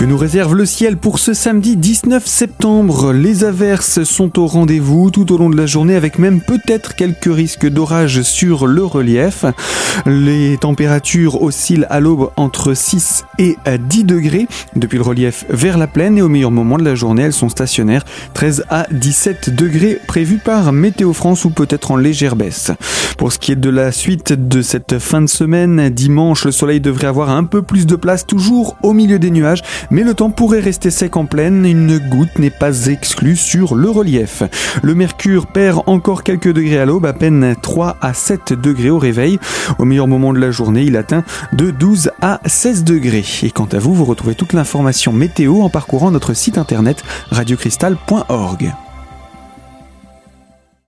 Que nous réserve le ciel pour ce samedi 19 septembre Les averses sont au rendez-vous tout au long de la journée avec même peut-être quelques risques d'orage sur le relief. Les températures oscillent à l'aube entre 6 et 10 degrés depuis le relief vers la plaine et au meilleur moment de la journée elles sont stationnaires 13 à 17 degrés prévus par Météo France ou peut-être en légère baisse. Pour ce qui est de la suite de cette fin de semaine, dimanche le soleil devrait avoir un peu plus de place toujours au milieu des nuages mais le temps pourrait rester sec en pleine, une goutte n'est pas exclue sur le relief. Le mercure perd encore quelques degrés à l'aube, à peine 3 à 7 degrés au réveil. Au meilleur moment de la journée, il atteint de 12 à 16 degrés. Et quant à vous, vous retrouvez toute l'information météo en parcourant notre site internet radiocristal.org.